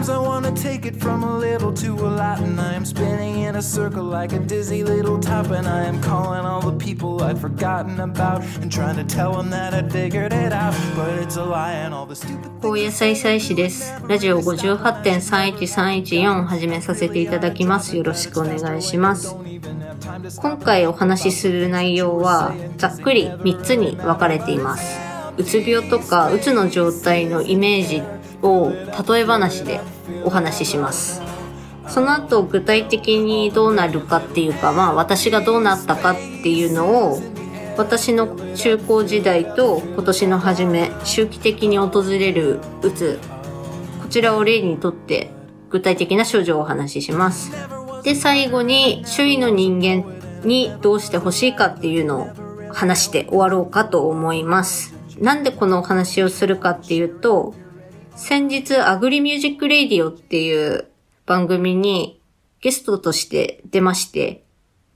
Sometimes I wanna take it from a little to a lot, and I am spinning in a circle like a dizzy little top, and I am calling all the people I'd forgotten about and trying to tell them that I figured it out, but it's a lie and all the stupid. 高野菜菜師です。ラジオ58.31314始めさせていただきます。よろしくお願いします。今回お話しする内容はざっくり3つに分かれています。うつ病とかうつの状態のイメージを例え話でお話しします。その後具体的にどうなるかっていうか、まあ私がどうなったかっていうのを私の中高時代と今年の初め周期的に訪れるうつこちらを例にとって具体的な症状をお話ししますで最後に周囲の人間にどうしてほしいかっていうのを話して終わろうかと思いますなんでこのお話をするかっていうと先日アグリミュージックレイディオっていう番組にゲストとして出まして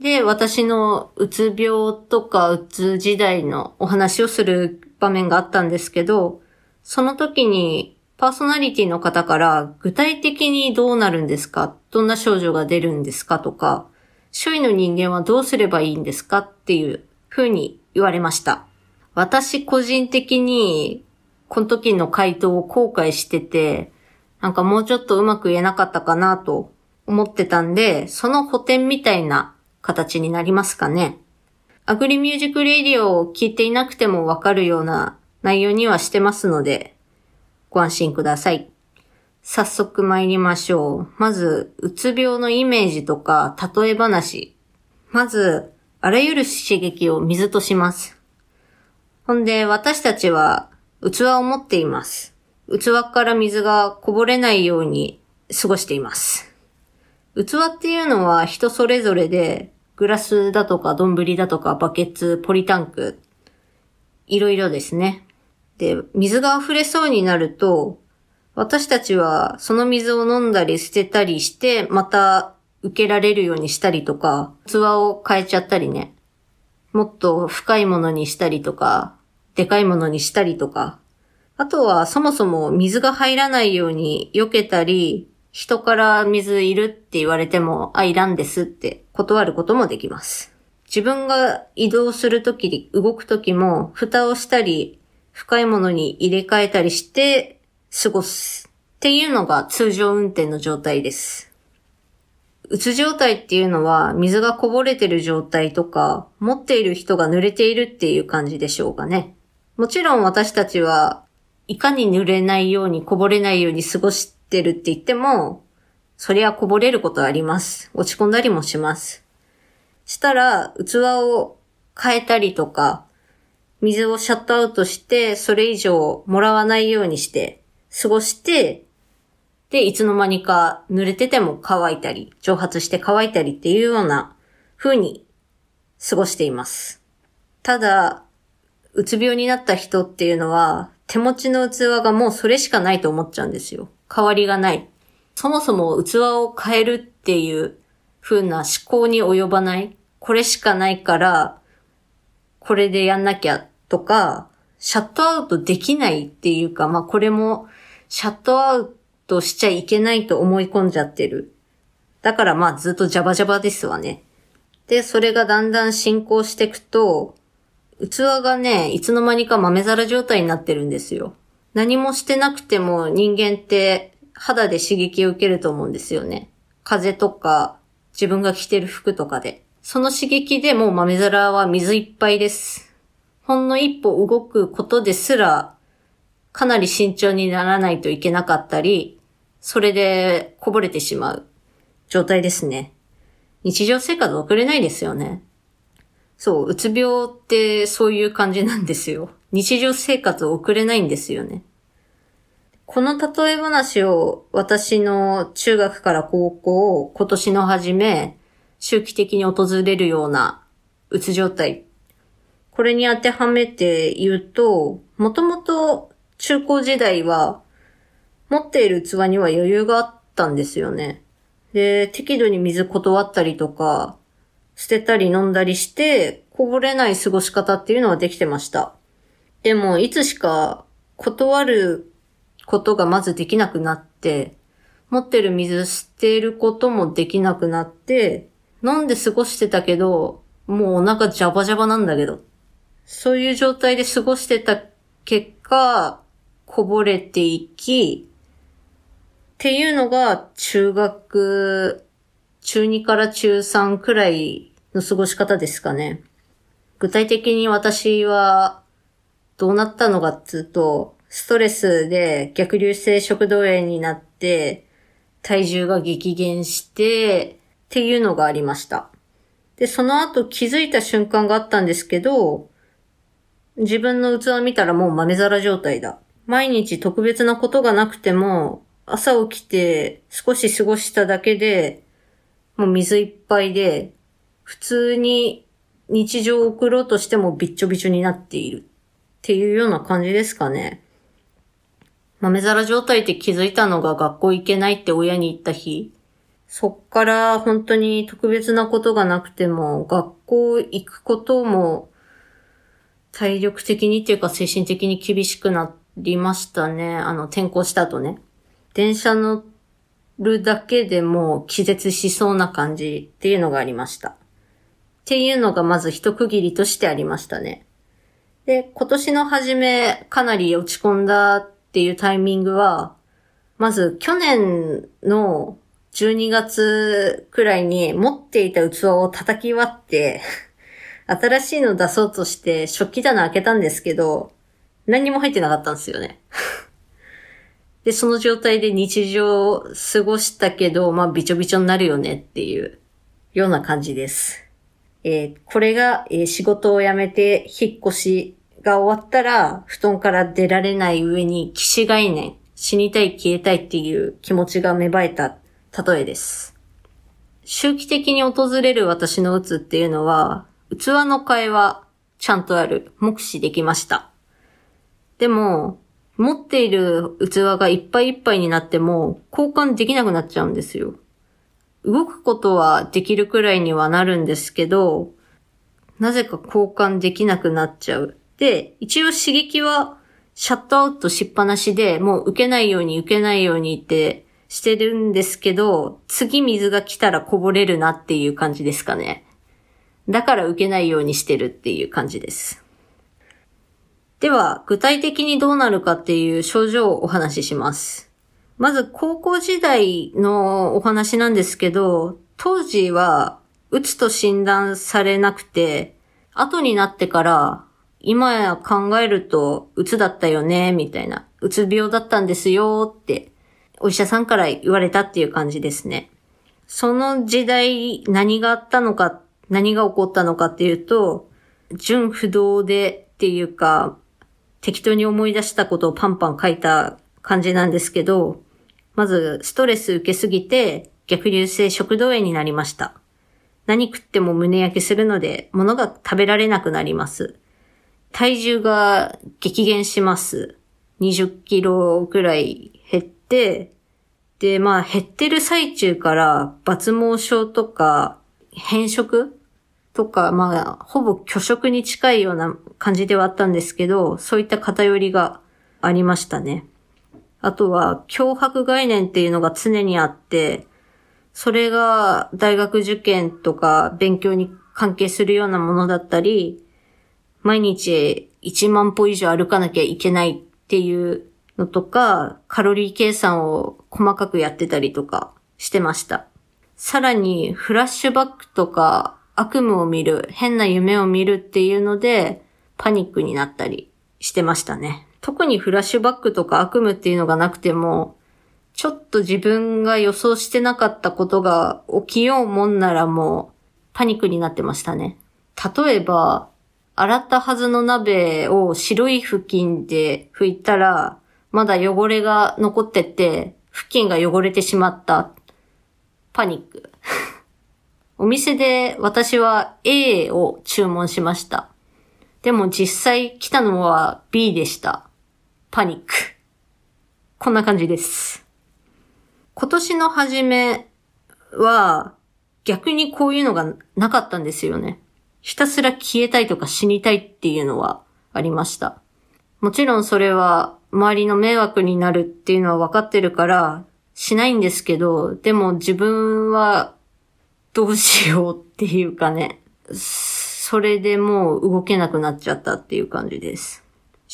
で、私のうつ病とかうつ時代のお話をする場面があったんですけど、その時にパーソナリティの方から具体的にどうなるんですか？どんな症状が出るんですか？とか、周囲の人間はどうすればいいんですか？っていう風に言われました。私個人的にこの時の回答を後悔してて、なんかもうちょっとうまく言えなかったかなと思ってたんで、その補填みたいな形になりますかね。アグリミュージックレディオを聞いていなくてもわかるような内容にはしてますので、ご安心ください。早速参りましょう。まず、うつ病のイメージとか、例え話。まず、あらゆる刺激を水とします。ほんで、私たちは器を持っています。器から水がこぼれないように過ごしています。器っていうのは人それぞれで、グラスだとか丼だとかバケツ、ポリタンク、いろいろですね。で、水が溢れそうになると、私たちはその水を飲んだり捨てたりして、また受けられるようにしたりとか、器を変えちゃったりね。もっと深いものにしたりとか、でかいものにしたりとか。あとはそもそも水が入らないように避けたり、人から水いるって言われても、あ、いらんですって断ることもできます。自分が移動するとき、動くときも、蓋をしたり、深いものに入れ替えたりして過ごすっていうのが通常運転の状態です。うつ状態っていうのは水がこぼれてる状態とか、持っている人が濡れているっていう感じでしょうかね。もちろん私たちはいかに濡れないようにこぼれないように過ごしてるって言っても、そりゃこぼれることあります。落ち込んだりもします。したら、器を変えたりとか、水をシャットアウトして、それ以上もらわないようにして、過ごして、で、いつの間にか濡れてても乾いたり、蒸発して乾いたりっていうような風に過ごしています。ただ、うつ病になった人っていうのは、手持ちの器がもうそれしかないと思っちゃうんですよ。替わりがない。そもそも器を変えるっていう風な思考に及ばない。これしかないから、これでやんなきゃとか、シャットアウトできないっていうか、まあこれもシャットアウトしちゃいけないと思い込んじゃってる。だからまあずっとジャバジャバですわね。で、それがだんだん進行していくと、器がね、いつの間にか豆皿状態になってるんですよ。何もしてなくても人間って肌で刺激を受けると思うんですよね。風とか自分が着てる服とかで。その刺激でもう豆皿は水いっぱいです。ほんの一歩動くことですらかなり慎重にならないといけなかったり、それでこぼれてしまう状態ですね。日常生活送れないですよね。そう、うつ病ってそういう感じなんですよ。日常生活を送れないんですよね。この例え話を私の中学から高校、今年の初め、周期的に訪れるようなうつ状態。これに当てはめて言うと、もともと中高時代は持っている器には余裕があったんですよね。で、適度に水断ったりとか、捨てたり飲んだりして、こぼれない過ごし方っていうのはできてました。でも、いつしか断ることがまずできなくなって、持ってる水捨てることもできなくなって、飲んで過ごしてたけど、もうお腹ジャバジャバなんだけど。そういう状態で過ごしてた結果、こぼれていき、っていうのが中学、中2から中3くらいの過ごし方ですかね。具体的に私はどうなったのかっつうと、ストレスで逆流性食道炎になって、体重が激減して、っていうのがありました。で、その後気づいた瞬間があったんですけど、自分の器見たらもう豆皿状態だ。毎日特別なことがなくても、朝起きて少し過ごしただけで、もう水いっぱいで、普通に日常を送ろうとしてもびっちょびちょになっているっていうような感じですかね。豆皿状態って気づいたのが学校行けないって親に言った日。そっから本当に特別なことがなくても、学校行くことも体力的にっていうか精神的に厳しくなりましたね。あの、転校した後ね。電車乗るだけでも気絶しそうな感じっていうのがありました。っていうのがまず一区切りとしてありましたね。で、今年の初めかなり落ち込んだっていうタイミングは、まず去年の12月くらいに持っていた器を叩き割って、新しいの出そうとして食器棚開けたんですけど、何にも入ってなかったんですよね。で、その状態で日常を過ごしたけど、まあ、びちょびちょになるよねっていうような感じです。えーこれが、えー仕事を辞めて引っ越しが終わったら、布団から出られない上に、騎士概念、死にたい消えたいっていう気持ちが芽生えた例えです。周期的に訪れる私の鬱っていうのは、器の替えはちゃんとある。目視できました。でも、持っている器がいっぱいいっぱいになっても、交換できなくなっちゃうんですよ。動くことはできるくらいにはなるんですけど、なぜか交換できなくなっちゃう。で、一応刺激はシャットアウトしっぱなしで、もう受けないように受けないようにってしてるんですけど、次水が来たらこぼれるなっていう感じですかね。だから受けないようにしてるっていう感じです。では、具体的にどうなるかっていう症状をお話しします。まず、高校時代のお話なんですけど、当時は、うつと診断されなくて、後になってから、今や考えると、うつだったよね、みたいな。うつ病だったんですよ、って、お医者さんから言われたっていう感じですね。その時代、何があったのか、何が起こったのかっていうと、純不動でっていうか、適当に思い出したことをパンパン書いた感じなんですけど、まず、ストレス受けすぎて、逆流性食道炎になりました。何食っても胸焼けするので、物が食べられなくなります。体重が激減します。20キロくらい減って、で、まあ減ってる最中から抜毛症とか変色とか、まあほぼ拒食に近いような感じではあったんですけど、そういった偏りがありましたね。あとは脅迫概念っていうのが常にあって、それが大学受験とか勉強に関係するようなものだったり、毎日1万歩以上歩かなきゃいけないっていうのとか、カロリー計算を細かくやってたりとかしてました。さらに、フラッシュバックとか悪夢を見る、変な夢を見るっていうので、パニックになったりしてましたね。特にフラッシュバックとか悪夢っていうのがなくても、ちょっと自分が予想してなかったことが起きようもんならもうパニックになってましたね。例えば、洗ったはずの鍋を白い布巾で拭いたら、まだ汚れが残ってて、布巾が汚れてしまった。パニック。お店で私は A を注文しました。でも実際来たのは B でした。パニック。こんな感じです。今年の初めは逆にこういうのがなかったんですよね。ひたすら消えたいとか死にたいっていうのはありました。もちろんそれは周りの迷惑になるっていうのは分かってるからしないんですけど、でも自分はどうしようっていうかね、それでもう動けなくなっちゃったっていう感じです。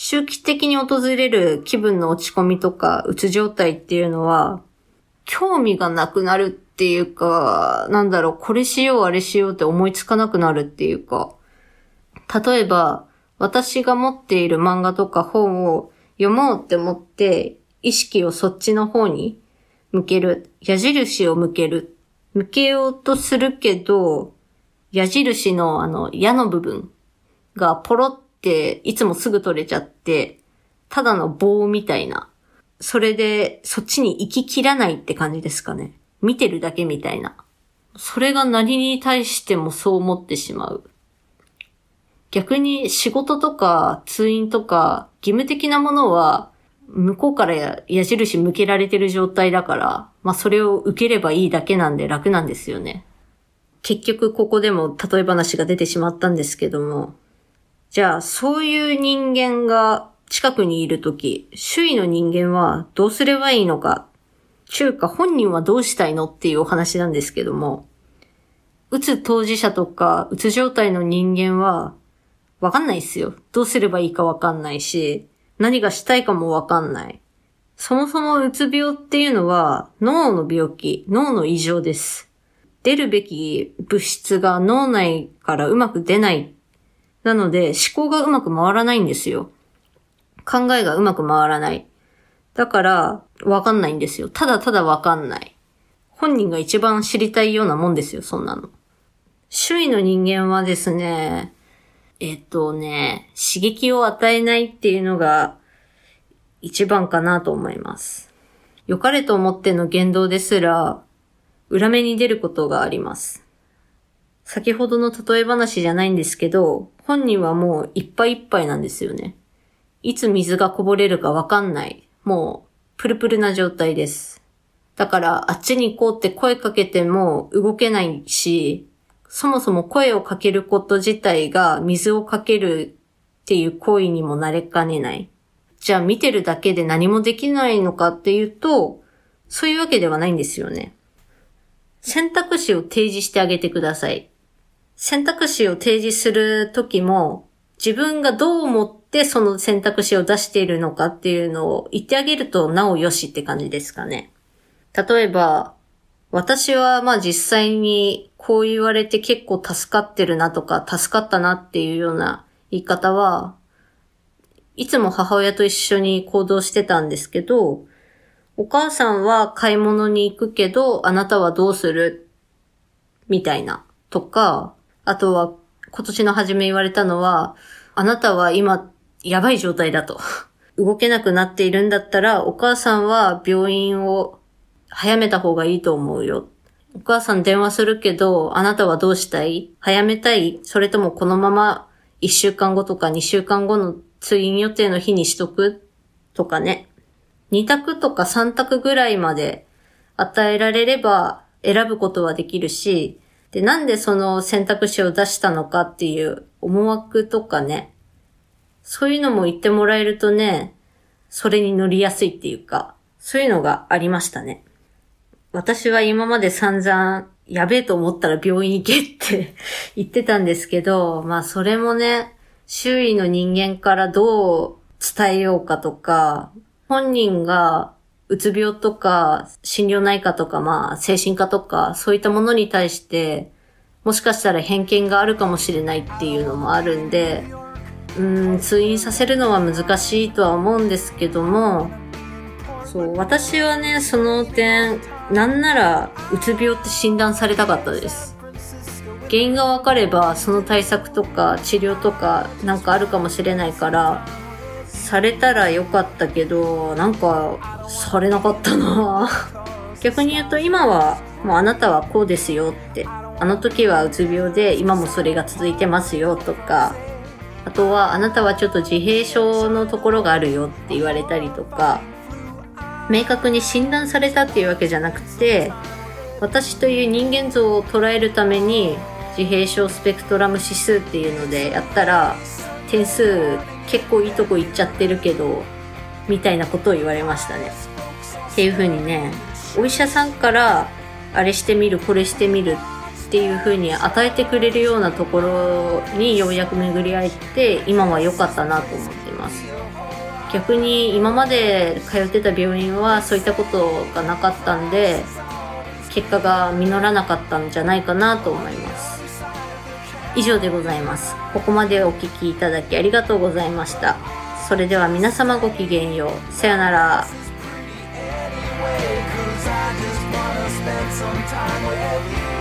周期的に訪れる気分の落ち込みとか、うつ状態っていうのは、興味がなくなるっていうか、なんだろう、これしよう、あれしようって思いつかなくなるっていうか、例えば、私が持っている漫画とか本を読もうって思って、意識をそっちの方に向ける。矢印を向ける。向けようとするけど、矢印のあの矢の部分がポロっていつもすぐ取れちゃって、ただの棒みたいな。それでそっちに行ききらないって感じですかね。見てるだけみたいな。それが何に対してもそう思ってしまう。逆に仕事とか通院とか義務的なものは向こうから矢印向けられてる状態だから、まあそれを受ければいいだけなんで楽なんですよね。結局ここでも例え話が出てしまったんですけども、じゃあそういう人間が近くにいるとき、周囲の人間はどうすればいいのか、中華本人はどうしたいのっていうお話なんですけども、うつ当事者とか、うつ状態の人間は、わかんないっすよ。どうすればいいかわかんないし、何がしたいかもわかんない。そもそもうつ病っていうのは脳の病気、脳の異常です。出るべき物質が脳内からうまく出ない。なので、思考がうまく回らないんですよ。考えがうまく回らない。だから、わかんないんですよ。ただただわかんない。本人が一番知りたいようなもんですよ、そんなの。周囲の人間はですね、えっとね、刺激を与えないっていうのが一番かなと思います。良かれと思っての言動ですら、裏目に出ることがあります。先ほどの例え話じゃないんですけど、本人はもういっぱいいっぱいなんですよね。いつ水がこぼれるかわかんない。もう、プルプルな状態です。だから、あっちに行こうって声かけても動けないし、そもそも声をかけること自体が水をかけるっていう行為にもなれかねない。じゃあ見てるだけで何もできないのかっていうと、そういうわけではないんですよね。選択肢を提示してあげてください。選択肢を提示するときも、自分がどう思ってその選択肢を出しているのかっていうのを言ってあげるとなおよしって感じですかね。例えば、私はまあ実際にこう言われて結構助かってるなとか助かったなっていうような言い方は、いつも母親と一緒に行動してたんですけど、お母さんは買い物に行くけど、あなたはどうする？みたいな。とか、あとは今年の初め言われたのは、あなたは今やばい状態だと。動けなくなっているんだったら、お母さんは病院を早めた方がいいと思うよ。お母さん電話するけど、あなたはどうしたい？早めたい？それともこのまま1週間後とか2週間後の通院予定の日にしとく？とかね。2択とか3択ぐらいまで与えられれば選ぶことはできるし、で、なんでその選択肢を出したのかっていう思惑とかね、そういうのも言ってもらえるとね、それに乗りやすいっていうか、そういうのがありましたね。私は今まで散々、やべえと思ったら病院行けって 言ってたんですけど、まあそれもね、周囲の人間からどう伝えようかとか、本人がうつ病とか心療内科とかまあ精神科とかそういったものに対してもしかしたら偏見があるかもしれないっていうのもあるんで、うん、通院させるのは難しいとは思うんですけども、そう、私はね、その点、なんなら、うつ病って診断されたかったです。原因がわかれば、その対策とか治療とかなんかあるかもしれないから、されたらよかったけど、なんか、されなかったな。逆に言うと今は、もうあなたはこうですよって、あの時はうつ病で今もそれが続いてますよとか、あとはあなたはちょっと自閉症のところがあるよって言われたりとか、明確に診断されたっていうわけじゃなくて、私という人間像を捉えるために自閉症スペクトラム指数っていうのでやったら点数結構いいとこ行っちゃってるけどみたいなことを言われましたね。っていう風にねお医者さんからあれしてみるこれしてみるっていう風に与えてくれるようなところにようやく巡り合えて今は良かったなと思ってます逆に今まで通ってた病院はそういったことがなかったんで結果が実らなかったんじゃないかなと思います以上でございます。ここまでお聞きいただきありがとうございました。それでは皆様ごきげんよう。さよなら。I just wanna spend some time with you.